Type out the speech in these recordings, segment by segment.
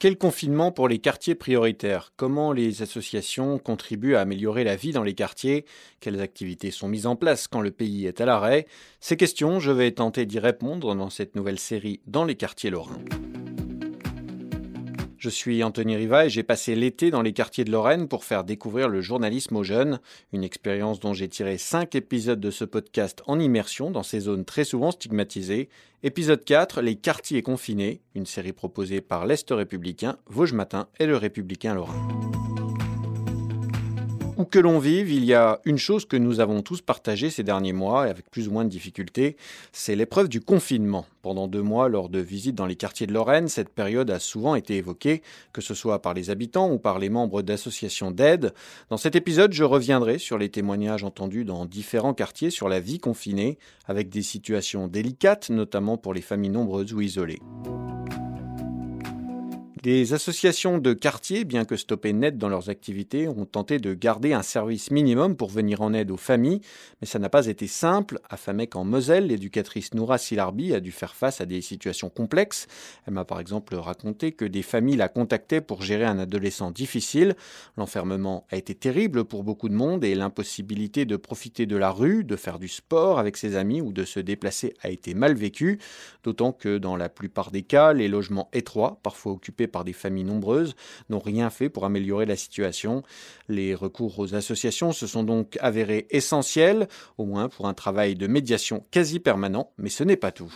Quel confinement pour les quartiers prioritaires? Comment les associations contribuent à améliorer la vie dans les quartiers? Quelles activités sont mises en place quand le pays est à l'arrêt? Ces questions, je vais tenter d'y répondre dans cette nouvelle série Dans les quartiers lorrains. Je suis Anthony Riva et j'ai passé l'été dans les quartiers de Lorraine pour faire découvrir le journalisme aux jeunes, une expérience dont j'ai tiré cinq épisodes de ce podcast en immersion dans ces zones très souvent stigmatisées. Épisode 4, Les quartiers confinés, une série proposée par l'Est républicain, Vosges Matin et le Républicain Lorrain. Où que l'on vive, il y a une chose que nous avons tous partagée ces derniers mois, et avec plus ou moins de difficultés, c'est l'épreuve du confinement. Pendant deux mois, lors de visites dans les quartiers de Lorraine, cette période a souvent été évoquée, que ce soit par les habitants ou par les membres d'associations d'aide. Dans cet épisode, je reviendrai sur les témoignages entendus dans différents quartiers sur la vie confinée, avec des situations délicates, notamment pour les familles nombreuses ou isolées. Les associations de quartier, bien que stoppées net dans leurs activités, ont tenté de garder un service minimum pour venir en aide aux familles, mais ça n'a pas été simple. À Famec en Moselle, l'éducatrice Noura Silarbi a dû faire face à des situations complexes. Elle m'a par exemple raconté que des familles la contactaient pour gérer un adolescent difficile. L'enfermement a été terrible pour beaucoup de monde et l'impossibilité de profiter de la rue, de faire du sport avec ses amis ou de se déplacer a été mal vécue, d'autant que dans la plupart des cas, les logements étroits, parfois occupés par des familles nombreuses, n'ont rien fait pour améliorer la situation. Les recours aux associations se sont donc avérés essentiels, au moins pour un travail de médiation quasi permanent, mais ce n'est pas tout.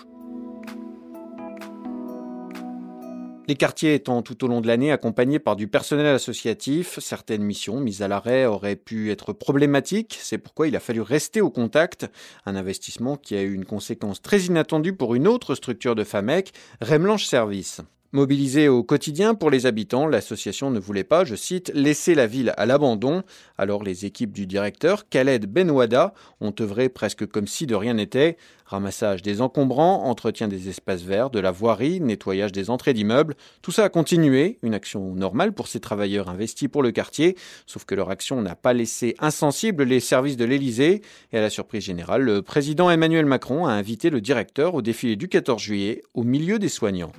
Les quartiers étant tout au long de l'année accompagnés par du personnel associatif, certaines missions mises à l'arrêt auraient pu être problématiques, c'est pourquoi il a fallu rester au contact, un investissement qui a eu une conséquence très inattendue pour une autre structure de FAMEC, Remlanche Service. Mobilisée au quotidien pour les habitants, l'association ne voulait pas, je cite, laisser la ville à l'abandon. Alors les équipes du directeur, Khaled Benouada, ont œuvré presque comme si de rien n'était. Ramassage des encombrants, entretien des espaces verts, de la voirie, nettoyage des entrées d'immeubles. Tout ça a continué, une action normale pour ces travailleurs investis pour le quartier, sauf que leur action n'a pas laissé insensibles les services de l'Élysée. Et à la surprise générale, le président Emmanuel Macron a invité le directeur au défilé du 14 juillet, au milieu des soignants.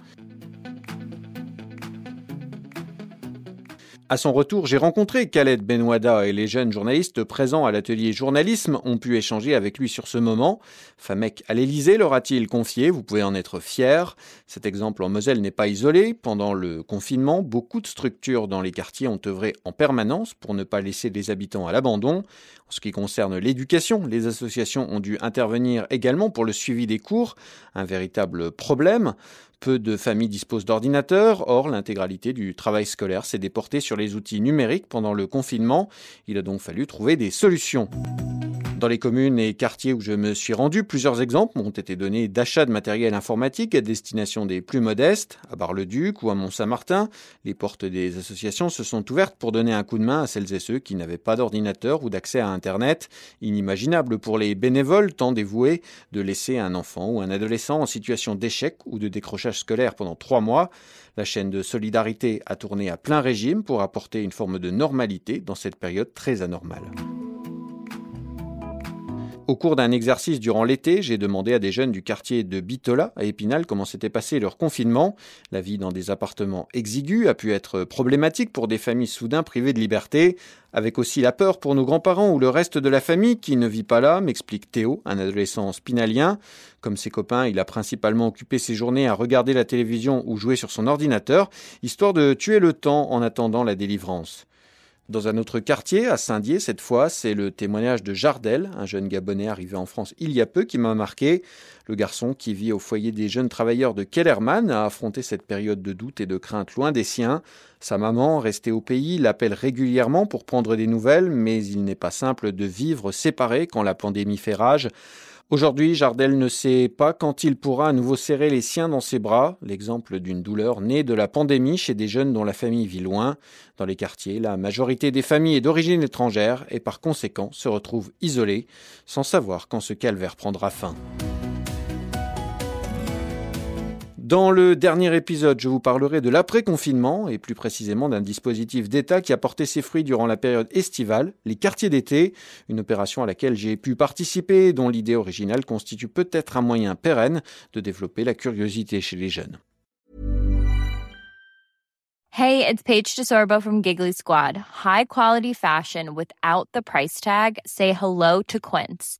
À son retour, j'ai rencontré Khaled Benouada et les jeunes journalistes présents à l'atelier journalisme ont pu échanger avec lui sur ce moment. Famec à l'Elysée leur a-t-il confié, vous pouvez en être fier. Cet exemple en Moselle n'est pas isolé. Pendant le confinement, beaucoup de structures dans les quartiers ont œuvré en permanence pour ne pas laisser les habitants à l'abandon. En ce qui concerne l'éducation, les associations ont dû intervenir également pour le suivi des cours, un véritable problème. Peu de familles disposent d'ordinateurs, or l'intégralité du travail scolaire s'est déportée sur les outils numériques pendant le confinement. Il a donc fallu trouver des solutions. Dans les communes et quartiers où je me suis rendu, plusieurs exemples m'ont été donnés d'achat de matériel informatique à destination des plus modestes, à Bar-le-Duc ou à Mont-Saint-Martin. Les portes des associations se sont ouvertes pour donner un coup de main à celles et ceux qui n'avaient pas d'ordinateur ou d'accès à Internet. Inimaginable pour les bénévoles tant dévoués de laisser un enfant ou un adolescent en situation d'échec ou de décrochage scolaire pendant trois mois. La chaîne de solidarité a tourné à plein régime pour apporter une forme de normalité dans cette période très anormale. Au cours d'un exercice durant l'été, j'ai demandé à des jeunes du quartier de Bitola, à Épinal, comment s'était passé leur confinement. La vie dans des appartements exigus a pu être problématique pour des familles soudain privées de liberté, avec aussi la peur pour nos grands-parents ou le reste de la famille qui ne vit pas là, m'explique Théo, un adolescent spinalien. Comme ses copains, il a principalement occupé ses journées à regarder la télévision ou jouer sur son ordinateur, histoire de tuer le temps en attendant la délivrance. Dans un autre quartier, à Saint-Dié, cette fois, c'est le témoignage de Jardel, un jeune Gabonais arrivé en France il y a peu, qui m'a marqué. Le garçon qui vit au foyer des jeunes travailleurs de Kellerman a affronté cette période de doute et de crainte loin des siens. Sa maman, restée au pays, l'appelle régulièrement pour prendre des nouvelles, mais il n'est pas simple de vivre séparé quand la pandémie fait rage. Aujourd'hui, Jardel ne sait pas quand il pourra à nouveau serrer les siens dans ses bras, l'exemple d'une douleur née de la pandémie chez des jeunes dont la famille vit loin. Dans les quartiers, la majorité des familles est d'origine étrangère et par conséquent se retrouvent isolées, sans savoir quand ce calvaire prendra fin. Dans le dernier épisode, je vous parlerai de l'après-confinement et plus précisément d'un dispositif d'État qui a porté ses fruits durant la période estivale, les quartiers d'été, une opération à laquelle j'ai pu participer dont l'idée originale constitue peut-être un moyen pérenne de développer la curiosité chez les jeunes. Hey, it's Paige DeSorbo from Giggly Squad. High quality fashion without the price tag. Say hello to Quince.